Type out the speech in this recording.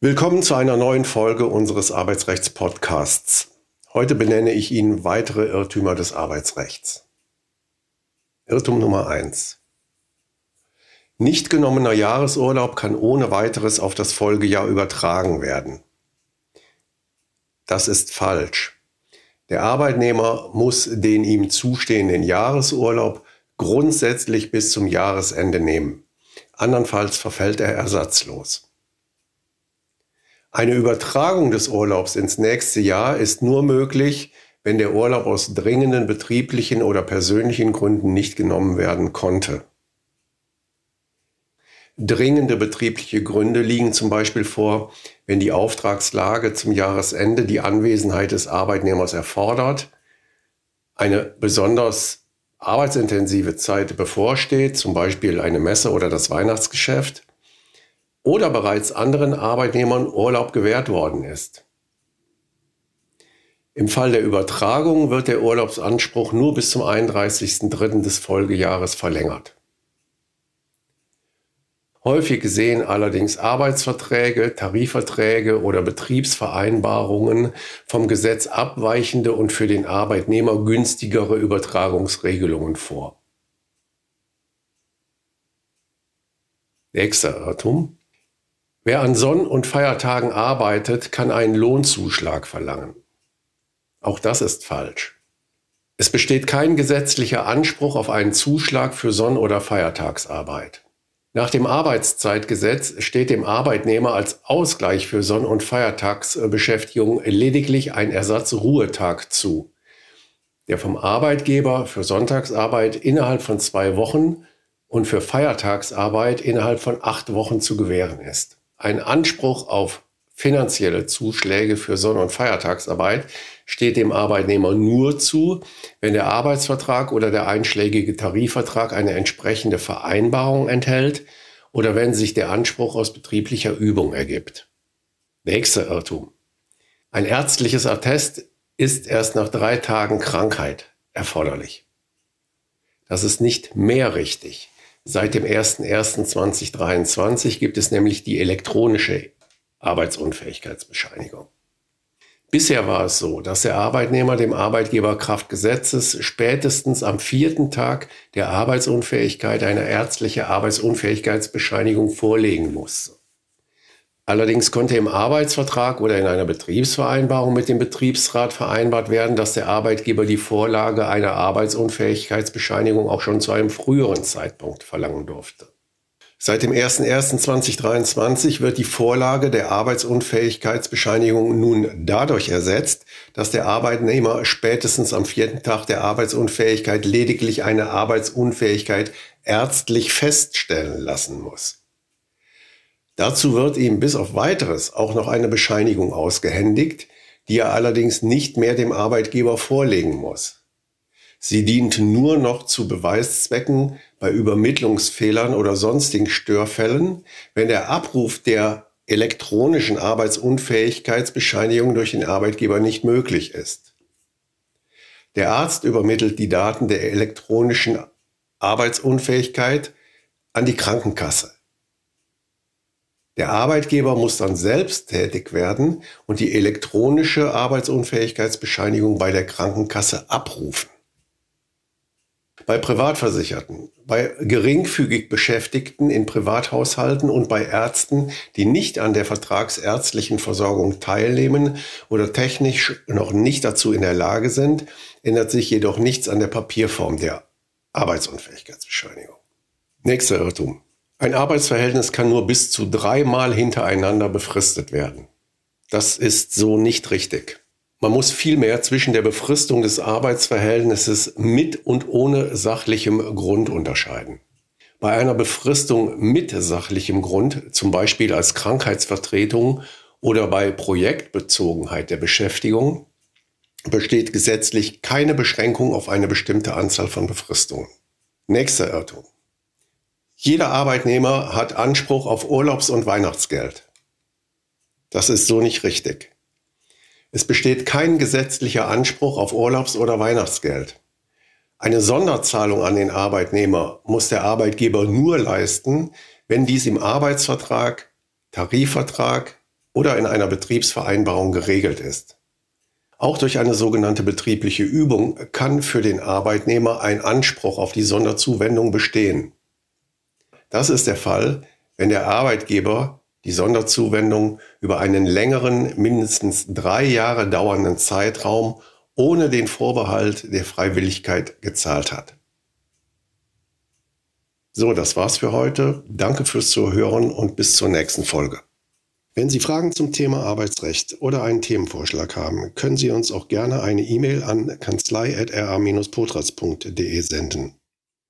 Willkommen zu einer neuen Folge unseres Arbeitsrechts-Podcasts. Heute benenne ich Ihnen weitere Irrtümer des Arbeitsrechts. Irrtum Nummer 1. Nicht genommener Jahresurlaub kann ohne weiteres auf das Folgejahr übertragen werden. Das ist falsch. Der Arbeitnehmer muss den ihm zustehenden Jahresurlaub grundsätzlich bis zum Jahresende nehmen. Andernfalls verfällt er ersatzlos. Eine Übertragung des Urlaubs ins nächste Jahr ist nur möglich, wenn der Urlaub aus dringenden betrieblichen oder persönlichen Gründen nicht genommen werden konnte. Dringende betriebliche Gründe liegen zum Beispiel vor, wenn die Auftragslage zum Jahresende die Anwesenheit des Arbeitnehmers erfordert, eine besonders arbeitsintensive Zeit bevorsteht, zum Beispiel eine Messe oder das Weihnachtsgeschäft, oder bereits anderen Arbeitnehmern Urlaub gewährt worden ist. Im Fall der Übertragung wird der Urlaubsanspruch nur bis zum 31.03. des Folgejahres verlängert. Häufig sehen allerdings Arbeitsverträge, Tarifverträge oder Betriebsvereinbarungen vom Gesetz abweichende und für den Arbeitnehmer günstigere Übertragungsregelungen vor. Nächster Irrtum. Wer an Sonn- und Feiertagen arbeitet, kann einen Lohnzuschlag verlangen. Auch das ist falsch. Es besteht kein gesetzlicher Anspruch auf einen Zuschlag für Sonn- oder Feiertagsarbeit. Nach dem Arbeitszeitgesetz steht dem Arbeitnehmer als Ausgleich für Sonn- und Feiertagsbeschäftigung lediglich ein Ersatzruhetag zu, der vom Arbeitgeber für Sonntagsarbeit innerhalb von zwei Wochen und für Feiertagsarbeit innerhalb von acht Wochen zu gewähren ist. Ein Anspruch auf finanzielle Zuschläge für Sonn- und Feiertagsarbeit steht dem Arbeitnehmer nur zu, wenn der Arbeitsvertrag oder der einschlägige Tarifvertrag eine entsprechende Vereinbarung enthält oder wenn sich der Anspruch aus betrieblicher Übung ergibt. Nächster Irrtum. Ein ärztliches Attest ist erst nach drei Tagen Krankheit erforderlich. Das ist nicht mehr richtig. Seit dem 01.01.2023 gibt es nämlich die elektronische Arbeitsunfähigkeitsbescheinigung. Bisher war es so, dass der Arbeitnehmer dem Arbeitgeber Kraft Gesetzes spätestens am vierten Tag der Arbeitsunfähigkeit eine ärztliche Arbeitsunfähigkeitsbescheinigung vorlegen musste. Allerdings konnte im Arbeitsvertrag oder in einer Betriebsvereinbarung mit dem Betriebsrat vereinbart werden, dass der Arbeitgeber die Vorlage einer Arbeitsunfähigkeitsbescheinigung auch schon zu einem früheren Zeitpunkt verlangen durfte. Seit dem 01.01.2023 wird die Vorlage der Arbeitsunfähigkeitsbescheinigung nun dadurch ersetzt, dass der Arbeitnehmer spätestens am vierten Tag der Arbeitsunfähigkeit lediglich eine Arbeitsunfähigkeit ärztlich feststellen lassen muss. Dazu wird ihm bis auf weiteres auch noch eine Bescheinigung ausgehändigt, die er allerdings nicht mehr dem Arbeitgeber vorlegen muss. Sie dient nur noch zu Beweiszwecken bei Übermittlungsfehlern oder sonstigen Störfällen, wenn der Abruf der elektronischen Arbeitsunfähigkeitsbescheinigung durch den Arbeitgeber nicht möglich ist. Der Arzt übermittelt die Daten der elektronischen Arbeitsunfähigkeit an die Krankenkasse. Der Arbeitgeber muss dann selbst tätig werden und die elektronische Arbeitsunfähigkeitsbescheinigung bei der Krankenkasse abrufen. Bei Privatversicherten, bei geringfügig Beschäftigten in Privathaushalten und bei Ärzten, die nicht an der vertragsärztlichen Versorgung teilnehmen oder technisch noch nicht dazu in der Lage sind, ändert sich jedoch nichts an der Papierform der Arbeitsunfähigkeitsbescheinigung. Nächster Irrtum. Ein Arbeitsverhältnis kann nur bis zu dreimal hintereinander befristet werden. Das ist so nicht richtig. Man muss vielmehr zwischen der Befristung des Arbeitsverhältnisses mit und ohne sachlichem Grund unterscheiden. Bei einer Befristung mit sachlichem Grund, zum Beispiel als Krankheitsvertretung oder bei Projektbezogenheit der Beschäftigung, besteht gesetzlich keine Beschränkung auf eine bestimmte Anzahl von Befristungen. Nächster Irrtum. Jeder Arbeitnehmer hat Anspruch auf Urlaubs- und Weihnachtsgeld. Das ist so nicht richtig. Es besteht kein gesetzlicher Anspruch auf Urlaubs- oder Weihnachtsgeld. Eine Sonderzahlung an den Arbeitnehmer muss der Arbeitgeber nur leisten, wenn dies im Arbeitsvertrag, Tarifvertrag oder in einer Betriebsvereinbarung geregelt ist. Auch durch eine sogenannte betriebliche Übung kann für den Arbeitnehmer ein Anspruch auf die Sonderzuwendung bestehen. Das ist der Fall, wenn der Arbeitgeber die Sonderzuwendung über einen längeren, mindestens drei Jahre dauernden Zeitraum ohne den Vorbehalt der Freiwilligkeit gezahlt hat. So, das war's für heute. Danke fürs Zuhören und bis zur nächsten Folge. Wenn Sie Fragen zum Thema Arbeitsrecht oder einen Themenvorschlag haben, können Sie uns auch gerne eine E-Mail an kanzlei.ra-potras.de senden.